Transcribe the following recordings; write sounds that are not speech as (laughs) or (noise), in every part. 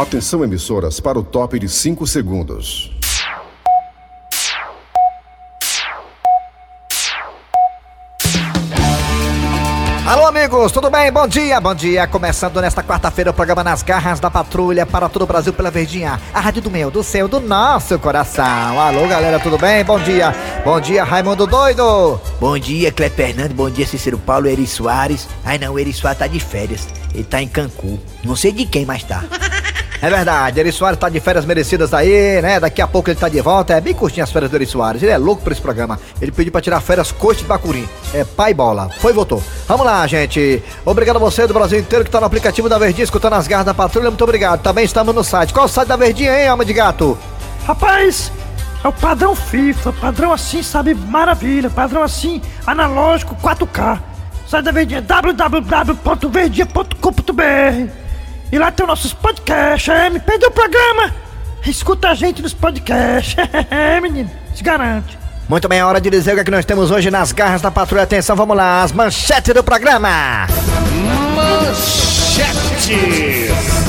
Atenção emissoras para o top de 5 segundos. Alô, amigos, tudo bem? Bom dia, bom dia. Começando nesta quarta-feira o programa Nas Garras da Patrulha para todo o Brasil pela Verdinha, a rádio do meu, do seu, do nosso coração. Alô, galera, tudo bem? Bom dia. Bom dia, Raimundo Doido. Bom dia, Clé Fernando. Bom dia, Cícero Paulo, Eri Soares. Ai não, o Eri Soares tá de férias. Ele tá em Cancún. Não sei de quem, mas tá. (laughs) É verdade, Eri Soares tá de férias merecidas aí, né? Daqui a pouco ele tá de volta. É bem curtinho as férias do Eri Soares. Ele é louco por esse programa. Ele pediu pra tirar férias coxa de bacurim. É pai bola. Foi e voltou. Vamos lá, gente. Obrigado a você do Brasil inteiro que tá no aplicativo da Verdinha, escutando as garras da patrulha. Muito obrigado. Também estamos no site. Qual o site da Verdinha, hein, alma de gato? Rapaz, é o padrão FIFA, padrão assim, sabe, maravilha, padrão assim, analógico 4K. Sai da Verdinha, www.verdinha.com.br e lá tem os nossos podcasts, é, me perdeu o programa? Escuta a gente nos podcasts, (laughs) é, menino, se garante. Muito bem, é hora de dizer o que, é que nós temos hoje nas garras da patrulha. Atenção, vamos lá, as manchetes do programa. Manchetes.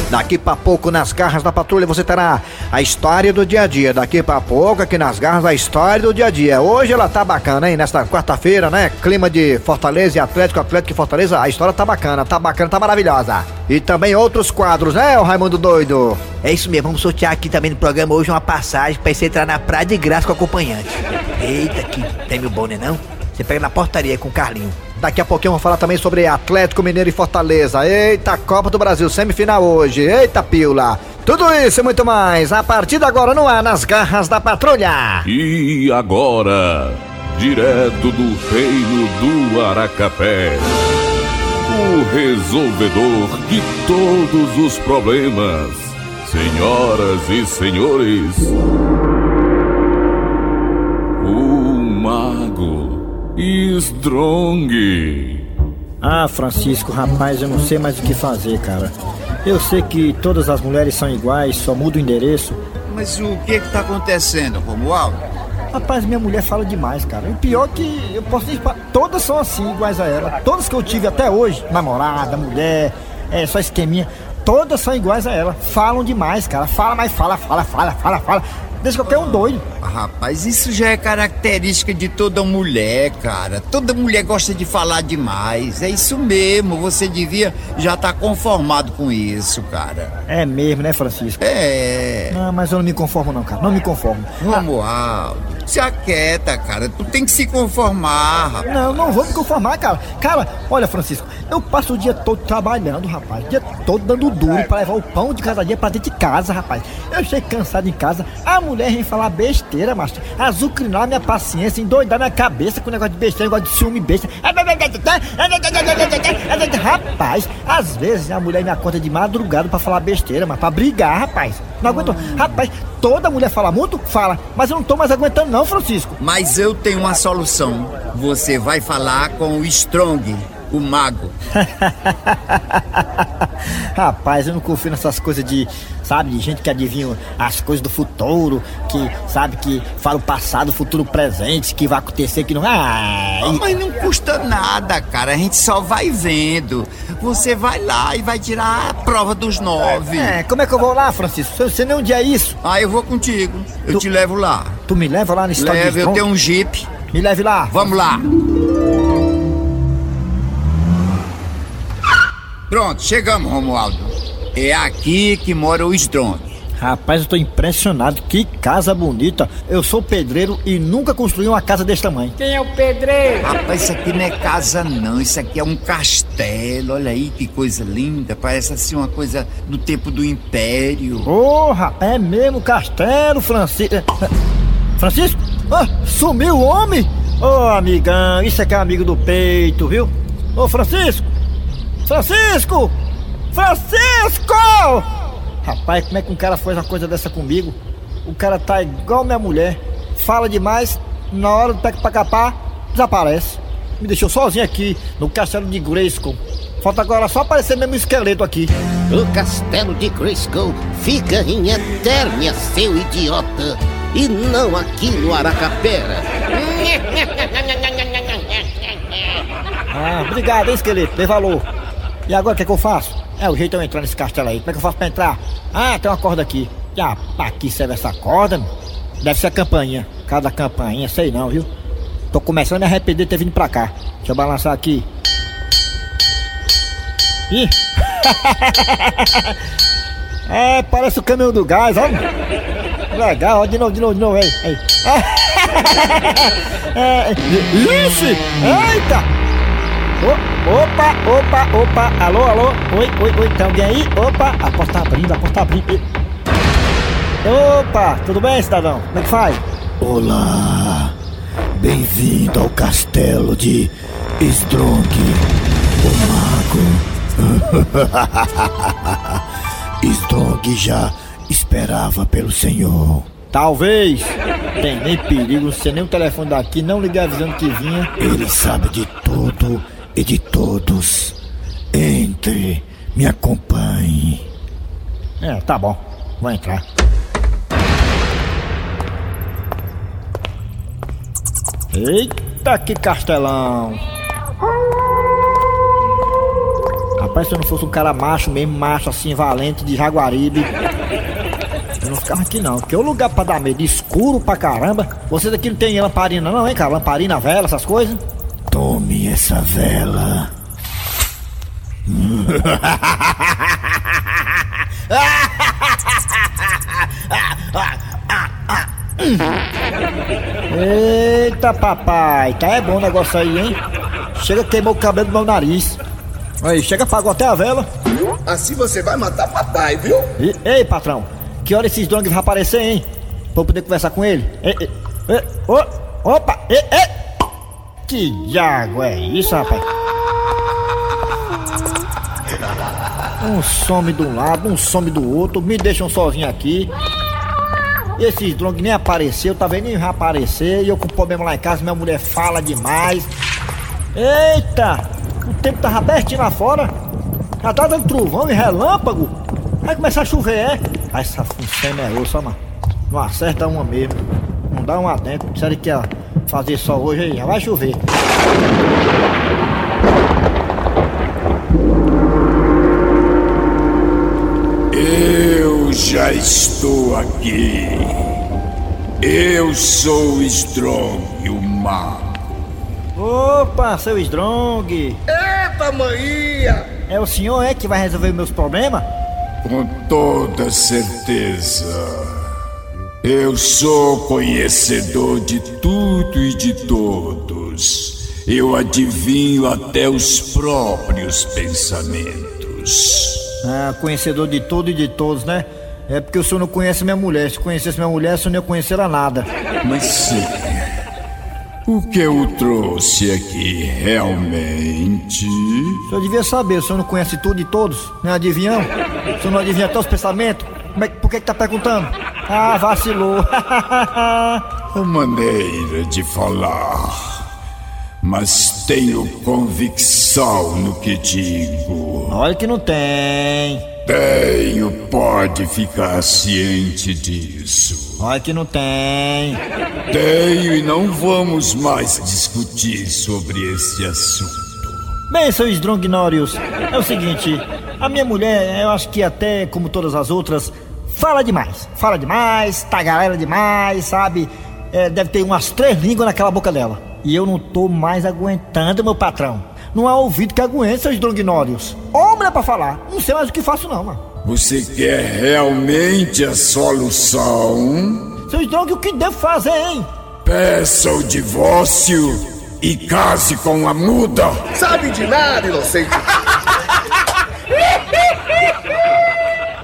Daqui pra pouco, nas garras da patrulha, você terá a história do dia a dia. Daqui pra pouco, aqui nas garras, a história do dia a dia. Hoje ela tá bacana, hein? Nesta quarta-feira, né? Clima de Fortaleza e Atlético, Atlético e Fortaleza. A história tá bacana, tá bacana, tá maravilhosa. E também outros quadros, né, o Raimundo Doido? É isso mesmo, vamos sortear aqui também no programa hoje uma passagem pra você entrar na praia de graça com o acompanhante. Eita, que prêmio bom, né não? Você pega na portaria com o Carlinho. Daqui a pouquinho vamos falar também sobre Atlético Mineiro e Fortaleza. Eita, Copa do Brasil, semifinal hoje. Eita, pila. Tudo isso e muito mais a partir de agora no ar nas garras da patrulha. E agora, direto do reino do Aracapé, o resolvedor de todos os problemas. Senhoras e senhores, o Mago Strong. Ah, Francisco, rapaz, eu não sei mais o que fazer, cara. Eu sei que todas as mulheres são iguais, só muda o endereço. Mas o que que tá acontecendo, Romualdo? Rapaz, minha mulher fala demais, cara. O pior que eu posso dizer, todas são assim, iguais a ela. Todas que eu tive até hoje, namorada, mulher, é só esqueminha, todas são iguais a ela. Falam demais, cara. Fala, mas fala, fala, fala, fala, fala. Deixa qualquer um doido. Rapaz, isso já é característica de toda mulher, cara. Toda mulher gosta de falar demais. É isso mesmo. Você devia já estar tá conformado com isso, cara. É mesmo, né, Francisco? É. Não, mas eu não me conformo, não, cara. Não me conformo. Romualdo, se aquieta, cara. Tu tem que se conformar, rapaz. Não, não vou me conformar, cara. Cara, olha, Francisco, eu passo o dia todo trabalhando, rapaz. O dia todo dando duro pra levar o pão de cada dia pra dentro de casa, rapaz. Eu chego cansado em casa. A mulher vem falar besteira, macho. Azucrinar minha paciência, endoidar minha cabeça com negócio de besteira, negócio de ciúme besta. Rapaz, às vezes a mulher me acorda de madrugada pra falar besteira, mas pra brigar, rapaz. Não aguento. Rapaz, toda mulher fala muito? Fala. Mas eu não tô mais aguentando, não, Francisco. Mas eu tenho uma solução. Você vai falar com o Strong, o mago. (laughs) Rapaz, eu não confio nessas coisas de, sabe, de gente que adivinha as coisas do futuro, que, sabe, que fala o passado, o futuro presente, que vai acontecer, que não. Ah, Oh, mas não custa nada, cara. A gente só vai vendo. Você vai lá e vai tirar a prova dos nove. É, como é que eu vou lá, Francisco? Sei nem onde é isso. Ah, eu vou contigo. Eu Tu- te levo lá. Tu me leva lá no estado Leve, de eu tenho um jeep. Me leve lá. Vamos lá. Pronto, chegamos, Romualdo. É aqui que mora o Strong. Rapaz, eu tô impressionado. Que casa bonita. Eu sou pedreiro e nunca construí uma casa desse tamanho. Quem é o pedreiro? Rapaz, isso aqui não é casa não, isso aqui é um castelo. Olha aí que coisa linda. Parece assim uma coisa do tempo do Império. Porra, é mesmo castelo, Francisco. Francisco? Ah, sumiu o homem? Ô, amigão, isso aqui é amigo do peito, viu? Ô, Francisco! Francisco! Francisco! Rapaz, como é que um cara faz uma coisa dessa comigo? O cara tá igual minha mulher, fala demais, na hora do pega pra capar, desaparece. Me deixou sozinho aqui, no castelo de Grayskull. Falta agora só aparecer mesmo esqueleto aqui. O castelo de Grayskull fica em Eternia, seu idiota. E não aqui no Aracapera. Ah, obrigado, hein, esqueleto, dê valor. E agora o que, é que eu faço? É o jeito de eu entrar nesse castelo aí. Como é que eu faço pra entrar? Ah, tem uma corda aqui. Ah, pra que serve essa corda? meu? Deve ser a campainha. Cada campainha, sei não, viu? Tô começando a me arrepender de ter vindo pra cá. Deixa eu balançar aqui. Ih! (laughs) é, parece o caminhão do gás, ó. Legal, ó, de novo, de novo, de novo, aí. (laughs) aí. É! Eita! Ô, opa, opa, opa, alô, alô, oi, oi, oi, tem alguém aí? Opa, a porta tá abrindo, a porta tá abrindo. Opa, tudo bem, cidadão? Como é que faz? Olá, bem-vindo ao castelo de Strong, o mago. (laughs) Strong já esperava pelo senhor. Talvez. Tem nem perigo, não sei nem o telefone daqui, não liguei avisando que vinha. Ele sabe de tudo e de todos. Entre, me acompanhe. É, tá bom, vou entrar. Eita, que castelão! Rapaz, se eu não fosse um cara macho mesmo, macho assim, valente, de Jaguaribe, eu não ficava aqui não. Que é o lugar pra dar medo, escuro pra caramba. Você daqui não tem lamparina não, hein, cara? Lamparina, vela, essas coisas? Tome essa vela. Eita, papai, tá é bom o negócio aí, hein? Chega, queimou o cabelo do meu nariz. Aí, chega, apagou até a vela. Assim você vai matar papai, viu? E- ei, patrão, que hora esses drones vão aparecer, hein? Pra eu poder conversar com ele? Ei, ei, ei, ô, opa, ei, ei! Que diabo é isso, rapaz? Um some de um lado, um some do outro, me deixam sozinho aqui. Esses drones nem apareceu, tá vendo? Nem vai aparecer. E eu com problema lá em casa, minha mulher fala demais. Eita! O tempo tava abertinho lá fora. Já tá dando trovão e relâmpago. Vai começar a chover, é? Ah, essa função é ó, mano. Não acerta uma mesmo. Não dá uma dentro. Sério que ia fazer só hoje aí, já vai chover. Eu já estou aqui. Eu sou Strong, o mago. Opa, seu Strong! Eita, maninha! É o senhor é que vai resolver meus problemas? Com toda certeza. Eu sou conhecedor de tudo e de todos. Eu adivinho até os próprios pensamentos. Ah, conhecedor de tudo e de todos, né? É porque o senhor não conhece minha mulher. Se conhecesse minha mulher, o senhor não ia conhecer ela nada. Mas sim, o que eu trouxe aqui realmente. O senhor devia saber, o senhor não conhece tudo e todos, não é adivinhão? O senhor não adivinha até os pensamentos? Como é, por que que tá perguntando? Ah, vacilou. (laughs) A maneira de falar. Mas tenho convicção no que digo. Olha que não tem. Tenho, pode ficar ciente disso. Olha que não tem. Tenho e não vamos mais discutir sobre esse assunto. Bem, seu Strongnorius, é o seguinte, a minha mulher, eu acho que até como todas as outras, fala demais. Fala demais, tagarela demais, sabe? É, deve ter umas três línguas naquela boca dela. E eu não tô mais aguentando, meu patrão. Não há ouvido que aguente, seus Strongnorius. Homem é pra falar. Não sei mais o que faço, não, mano. Você quer realmente a solução? Seu Strong, o que devo fazer, hein? Peça o divórcio e case com a muda. Sabe de nada, inocente!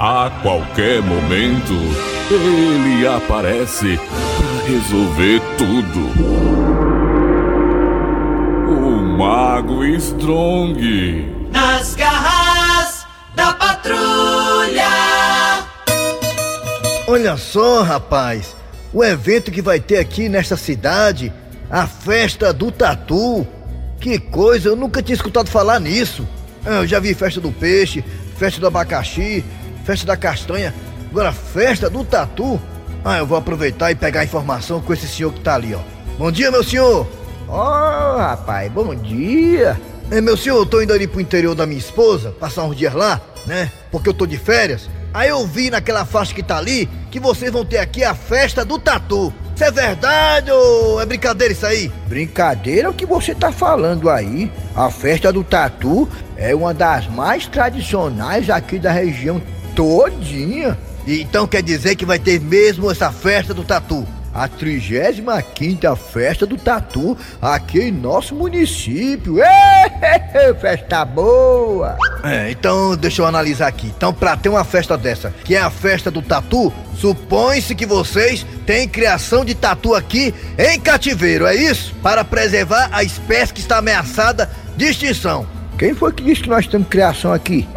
A qualquer momento, ele aparece para resolver tudo. O Mago Strong. Nas garras da patrulha. Olha só, rapaz, o evento que vai ter aqui nesta cidade, a festa do tatu. Que coisa, eu nunca tinha escutado falar nisso. Ah, Eu já vi festa do peixe, festa do abacaxi, festa da castanha. Agora, festa do tatu? Ah, eu vou aproveitar e pegar a informação com esse senhor que tá ali, ó. Bom dia, meu senhor! Ó, rapaz, bom dia! É, meu senhor, eu tô indo ali pro interior da minha esposa, passar uns dias lá, né? Porque eu tô de férias. Aí eu vi naquela faixa que tá ali que vocês vão ter aqui a festa do tatu. Isso é verdade ou é brincadeira isso aí? Brincadeira é o que você tá falando aí. A festa do tatu é uma das mais tradicionais aqui da região todinha. Então quer dizer que vai ter mesmo essa festa do tatu? A 35 festa do tatu aqui em nosso município. Festa boa! É, então deixa eu analisar aqui. Então, pra ter uma festa dessa, que é a festa do tatu, supõe-se que vocês têm criação de tatu aqui em cativeiro, é isso? Para preservar a espécie que está ameaçada de extinção. Quem foi que disse que nós temos criação aqui?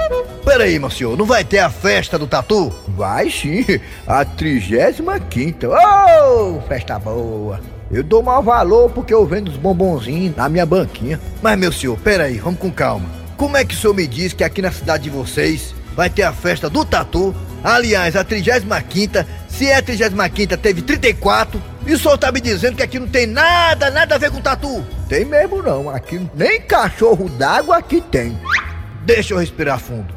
Peraí, meu senhor, não vai ter a festa do tatu? Vai sim, (laughs) a 35 Oh, festa boa! Eu dou mau valor porque eu vendo os bombonzinhos na minha banquinha. Mas, meu senhor, peraí, vamos com calma. Como é que o senhor me diz que aqui na cidade de vocês vai ter a festa do tatu? Aliás, a 35 se é a 35 teve 34, e o senhor tá me dizendo que aqui não tem nada, nada a ver com tatu? Tem mesmo não, aqui nem cachorro d'água aqui tem. Deixa eu respirar fundo.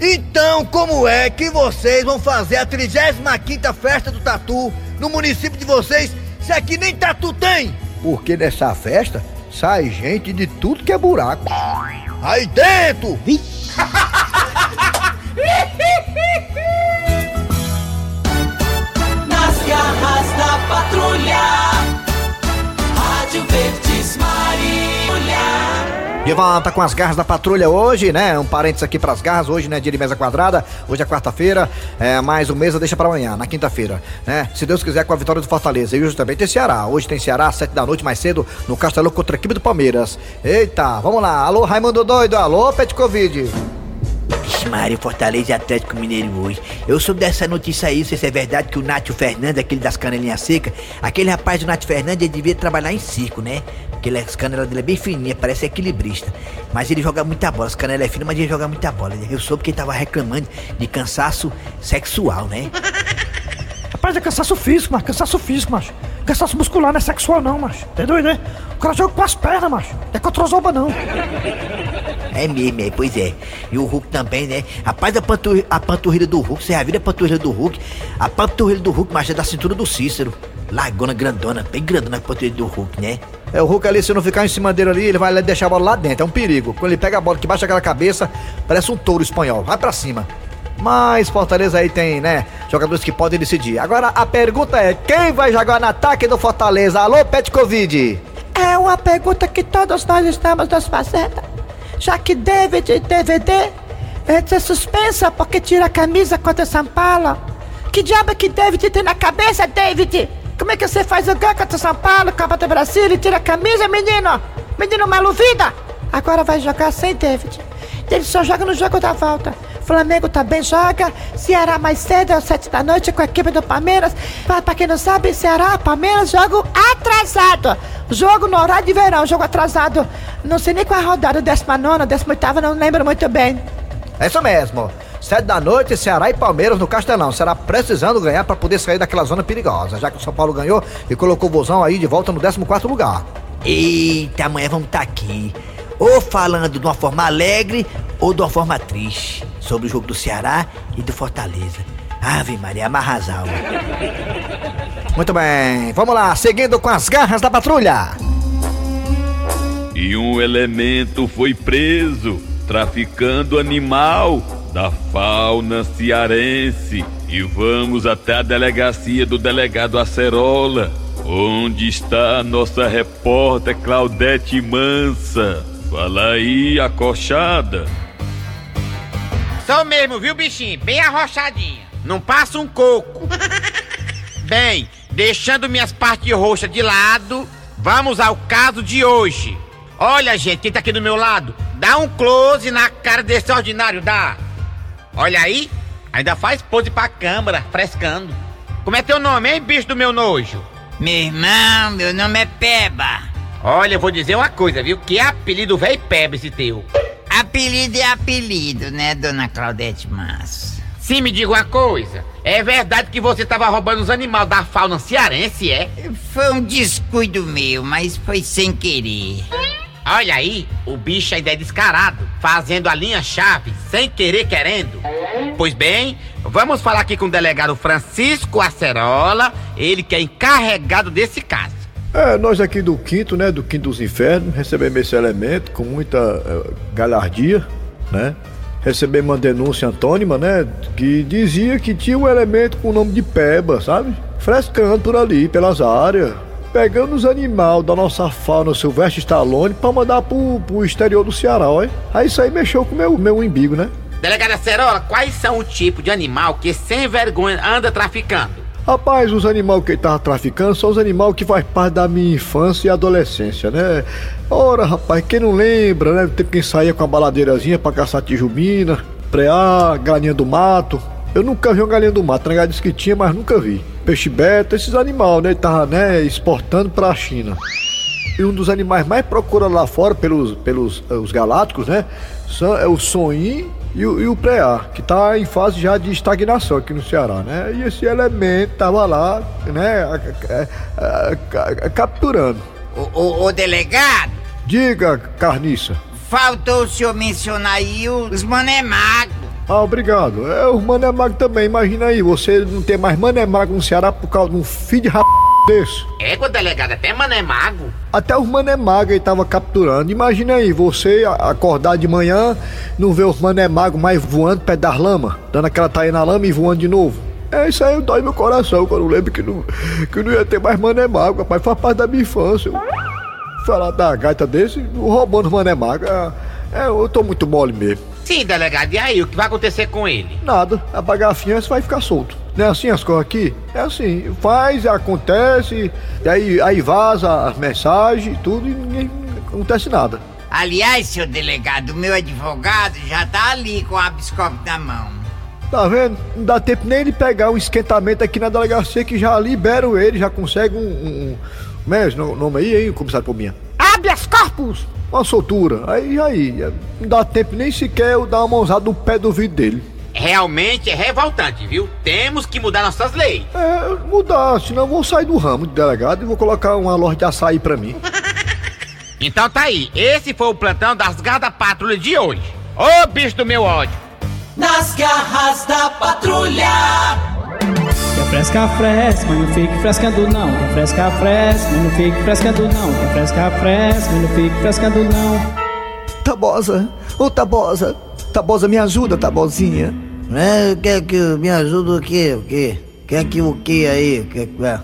Então, como é que vocês vão fazer a 35 festa do tatu no município de vocês se aqui nem tatu tem? Porque nessa festa sai gente de tudo que é buraco. Aí dentro! Nas (laughs) patrulha, Rádio Verdes Maria. De volta com as garras da patrulha hoje, né? Um parênteses aqui pras garras, hoje, né? Dia de mesa quadrada, hoje é quarta-feira, é, mais um mesa deixa pra amanhã, na quinta-feira, né? Se Deus quiser, com a vitória do Fortaleza. E hoje também tem Ceará. Hoje tem Ceará, às sete da noite, mais cedo, no Castelão contra a equipe do Palmeiras. Eita, vamos lá. Alô, Raimundo Doido, alô, Pet Covid. Vixe, Fortaleza e Atlético Mineiro hoje. Eu soube dessa notícia aí, se é verdade que o Nátio Fernandes, aquele das canelinhas secas, aquele rapaz do Nátio Fernandes, ele devia trabalhar em circo, né? Porque as canelas dele é bem fininha, parece equilibrista. Mas ele joga muita bola, as canelas é finas, mas ele joga muita bola. Eu soube que ele tava reclamando de cansaço sexual, né? (laughs) Rapaz, é cansaço físico, mas cansaço físico, macho. Cansaço muscular não é sexual, não, macho. Tá doido, né? O cara joga com as pernas, macho. Não é controzoba, não. É mesmo, é, pois é. E o Hulk também, né? Rapaz, a, panturri a panturrilha do Hulk, você já viu a panturrilha do Hulk? A panturrilha do Hulk, macho, é da cintura do Cícero. Largona grandona, bem grandona a panturrilha do Hulk, né? É, o Hulk ali, se não ficar em cima dele ali, ele vai deixar a bola lá dentro, é um perigo. Quando ele pega a bola que baixa aquela cabeça, parece um touro espanhol, vai pra cima. Mas Fortaleza aí tem, né, jogadores que podem decidir. Agora a pergunta é, quem vai jogar no ataque do Fortaleza? Alô, Pet Covid? É uma pergunta que todos nós estamos nos fazendo. Já que David DVD vai ser suspensa porque tira a camisa contra São Paulo. Que diabo que David tem na cabeça, David? Como é que você faz o gol contra São Paulo, Copa do Brasil e tira a camisa, menino? Menino maluvida? Agora vai jogar sem David. David só joga no jogo da volta. Flamengo também joga. Ceará mais cedo, às sete da noite, com a equipe do Palmeiras. Pra, pra quem não sabe, Ceará, Palmeiras, jogo atrasado. Jogo no horário de verão, jogo atrasado. Não sei nem qual é a rodada, 19, 18, não lembro muito bem. É isso mesmo. Sete da noite, Ceará e Palmeiras no Castelão. Será precisando ganhar para poder sair daquela zona perigosa, já que o São Paulo ganhou e colocou o Bozão aí de volta no 14 lugar. Eita, amanhã vamos estar aqui. Ou falando de uma forma alegre ou de uma forma triste sobre o jogo do Ceará e do Fortaleza. Ave Maria, amarrasal. Muito bem, vamos lá, seguindo com as garras da patrulha. E um elemento foi preso traficando animal da fauna cearense. E vamos até a delegacia do delegado Acerola, onde está a nossa repórter Claudete Mansa. Fala aí, acochada. Sou mesmo, viu, bichinho? Bem arrochadinha. Não passa um coco. (laughs) Bem, deixando minhas partes roxas de lado, vamos ao caso de hoje. Olha, gente, quem tá aqui do meu lado, dá um close na cara desse ordinário, dá. Olha aí, ainda faz pose pra câmera, frescando. Como é teu nome, hein, bicho do meu nojo? Meu irmão, meu nome é Peba. Olha, eu vou dizer uma coisa, viu? Que apelido velho Peba esse teu. Apelido é apelido, né, dona Claudete Massa? Sim, me diga uma coisa. É verdade que você tava roubando os animais da fauna cearense, é? Foi um descuido meu, mas foi sem querer. Olha aí, o bicho ainda é descarado, fazendo a linha-chave, sem querer querendo. Pois bem, Vamos falar aqui com o delegado Francisco Acerola, ele que é encarregado desse caso. É, nós aqui do quinto, né, do quinto dos infernos, recebemos esse elemento com muita eh, galhardia, né? Recebemos uma denúncia antônima, né, que dizia que tinha um elemento com o nome de Peba, sabe? Frescando por ali, pelas áreas, pegando os animais da nossa fauna Silvestre Stallone pra mandar pro, pro exterior do Ceará, olha. Aí isso aí mexeu com o meu, meu umbigo, né? Delegado Acerola, quais são o tipo de animal que sem vergonha anda traficando? Rapaz, os animais que ele tava traficando são os animais que faz parte da minha infância e adolescência, né? Ora, rapaz, quem não lembra, né? O tempo que saía com a baladeirazinha pra caçar tijubina, preá, galinha do mato. Eu nunca vi uma galinha do mato, né? Disse que tinha, mas nunca vi. Peixe beta, esses animais, né? Ele tava, né, exportando pra China. E um dos animais mais procurados lá fora pelos, pelos eh, os galácticos, né? São, é o sonim e o, e o preá, que tá em fase já de estagnação aqui no Ceará, né? E esse elemento tava lá, né, a- a- a- capturando. Ô, ô, ô, delegado, Diga, carniça. faltou o senhor mencionar aí os mané. Ah, obrigado. É, o Mané Mago também, imagina aí, você não ter mais Mané Mago no Ceará por causa de um filho de rap desse. Égua, delegado, até mané mago. Até os Mané Mago ele tava capturando. Imagina aí, você acordar de manhã, não ver os Mané Mago mais voando perto das lama, dando aquela taia na lama e voando de novo. É isso aí, dói meu coração quando eu lembro que não, que não ia ter mais Mané Mago, rapaz. Faz parte da minha infância. Falar da gaita desse, roubando os Mané Mago. É, é, eu tô muito mole mesmo. Sim, delegado, e aí, o que vai acontecer com ele? Nada, apagar a fiança vai ficar solto. Não é assim as coisas aqui? É assim, faz, acontece, e aí, aí vaza as mensagens, tudo, e ninguém acontece nada. Aliás, seu delegado, o meu advogado já tá ali com a biscope na mão. Tá vendo? Não dá tempo nem de pegar um esquentamento aqui na delegacia que já liberam ele, já consegue um. um, um como é esse no- nome aí, hein, comissário Pominha? Habeas corpus! Uma soltura. Aí, aí, não dá tempo nem sequer eu dar uma mãozada no pé do vidro dele. Realmente é revoltante, viu? Temos que mudar nossas leis. É, mudar, senão eu vou sair do ramo de delegado e vou colocar uma loja de açaí pra mim. (laughs) Então tá aí, esse foi o plantão das gardas patrulha de hoje. Ô bicho do meu ódio! Nas garras da patrulha. Quer fresca, fresca, mas não fique frescando não. Quer fresca, fresca, mas não fique frescando não. Quer fresca, fresca, mas não fique frescando não. Tabosa, ô Tabosa, Tabosa me ajuda, Tabozinha. É, quer que me ajude o quê? O quê? Quer que o quê aí? Quer que é?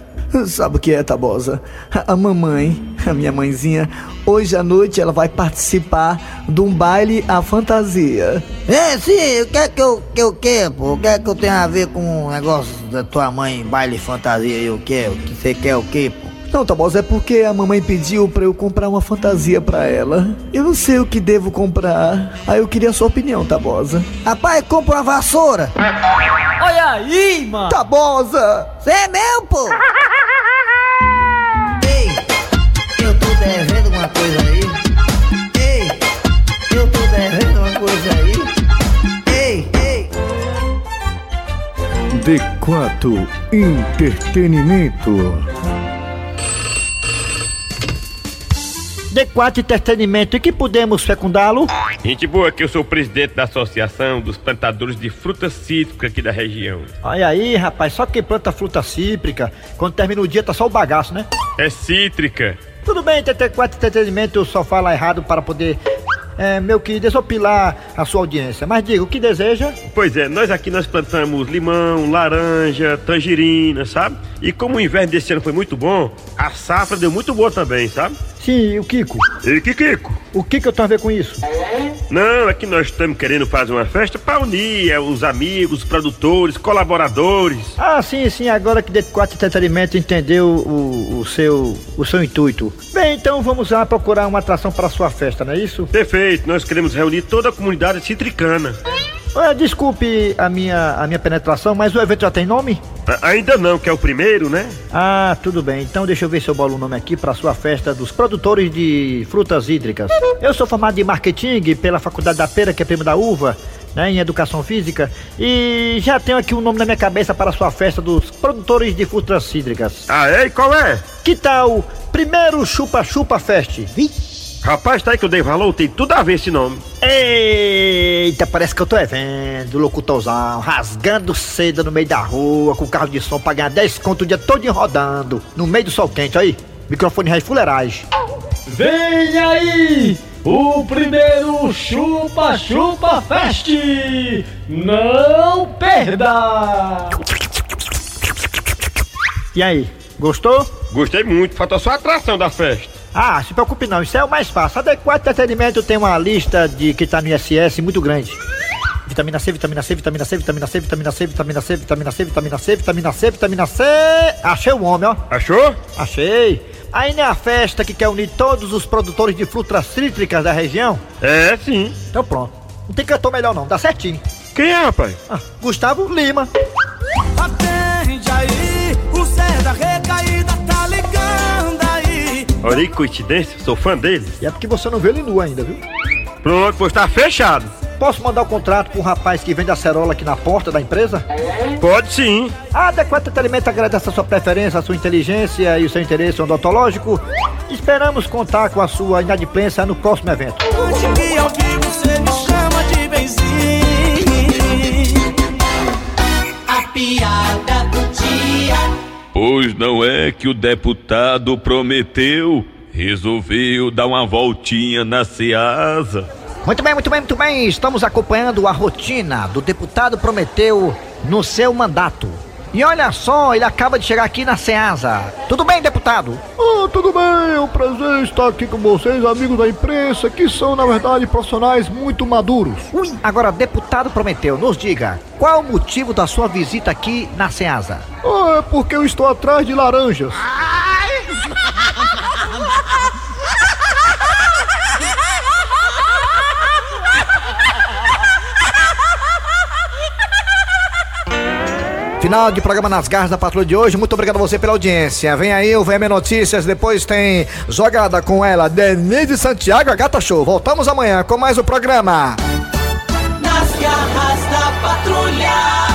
Sabe o que é, Tabosa? A a mamãe, a minha mãezinha, hoje à noite ela vai participar de um baile à fantasia. É, sim, o que é que eu, que eu quero, pô? O que é que eu tenho a ver com o negócio da tua mãe, baile fantasia e o quê? O que você quer o quê, pô? Não, Tabosa, é porque a mamãe pediu pra eu comprar uma fantasia pra ela. Eu não sei o que devo comprar. Aí eu queria a sua opinião, Tabosa. Rapaz, compra uma vassoura. Olha aí, mano! Tabosa! Você é meu, pô! Ei, eu tô devendo uma coisa aí. Ei, eu tô devendo uma coisa aí. Ei, ei. D4 Entretenimento. D4 Entretenimento, e que podemos fecundá-lo? Gente boa, que eu sou o presidente da Associação dos Plantadores de Frutas Cítricas aqui da região. Olha aí, rapaz, só quem planta fruta cítrica, quando termina o dia tá só o bagaço, né? É cítrica. Tudo bem, TT4 Entretenimento, eu só falo errado para poder, é, meu que desopilar a sua audiência. Mas diga, o que deseja? Pois é, nós aqui nós plantamos limão, laranja, tangerina, sabe? E como o inverno desse ano foi muito bom, a safra deu muito boa também, sabe? Sim, e o Kiko? E que Kiko? O que que eu tenho a ver com isso? Não, é que nós estamos querendo fazer uma festa para unir é, os amigos, os produtores, colaboradores. Ah, sim, sim, agora que D4 Entretenimento entendeu o, o, seu, o seu intuito. Bem, então vamos lá procurar uma atração para a sua festa, não é isso? Perfeito, nós queremos reunir toda a comunidade citricana. Ah, desculpe a minha, a minha penetração, mas o evento já tem nome? A- ainda não, que é o primeiro, né? Ah, tudo bem. Então deixa eu ver se eu bolo o nome aqui para sua festa dos produtores de frutas hídricas. Eu sou formado em marketing pela Faculdade da Pera, que é primo da uva, né, em educação física, e já tenho aqui um nome na minha cabeça para a sua festa dos produtores de frutas hídricas. Ah, é? E qual é? Que tal Primeiro Chupa Chupa Fest? Rapaz, tá aí que eu dei valor, tem tudo a ver esse nome. Eita, parece que eu tô é vendo locutorzão rasgando seda no meio da rua com carro de som pra ganhar 10 conto o dia todo rodando no meio do sol quente aí. Microfone rei fuleiragem. Vem aí! O primeiro Chupa Chupa Fest! Não perda! E aí, gostou? Gostei muito, falta só a atração da festa. Ah, se preocupe não, isso é o mais fácil. Adequado Entretenimento tem uma lista de que tá no ISS muito grande. Vitamina C, vitamina C, vitamina C, vitamina C, vitamina C, vitamina C, vitamina C, vitamina C, vitamina C, vitamina C. Achei o homem, ó. Achou? Achei. Aí não é a festa que quer unir todos os produtores de frutas cítricas da região? É, sim. Então pronto. Não tem cantor melhor não, dá certinho. Quem é, rapaz? Ah, Gustavo Lima. Olha aí que coincidência, sou fã dele. E é porque você não vê ele nu ainda, viu? Pronto, pois tá fechado. Posso mandar o contrato pro rapaz que vende acerola aqui na porta da empresa? Pode sim. A Adequado Entretenimento agradece a sua preferência, a sua inteligência e o seu interesse odontológico. Esperamos contar com a sua inadimplência no próximo evento. Antes que alguém você me chama de benzinho. A piada. Pois não é que o deputado prometeu, resolveu dar uma voltinha na Ceasa. Muito bem, muito bem, muito bem. Estamos acompanhando a rotina do deputado Prometeu no seu mandato. E olha só, ele acaba de chegar aqui na Ceasa. Tudo bem, deputado? Ah, tudo bem, é um prazer estar aqui com vocês, amigos da imprensa, que são, na verdade, profissionais muito maduros. Ui, agora, deputado Prometeu, nos diga, qual o motivo da sua visita aqui na Ceasa? Ah, é porque eu estou atrás de laranjas. Final de programa nas garras da patrulha de hoje. Muito obrigado a você pela audiência. Vem aí o VM Notícias. Depois tem jogada com ela, Denise Santiago, a Gata Show. Voltamos amanhã com mais o programa. Nas garras da patrulha.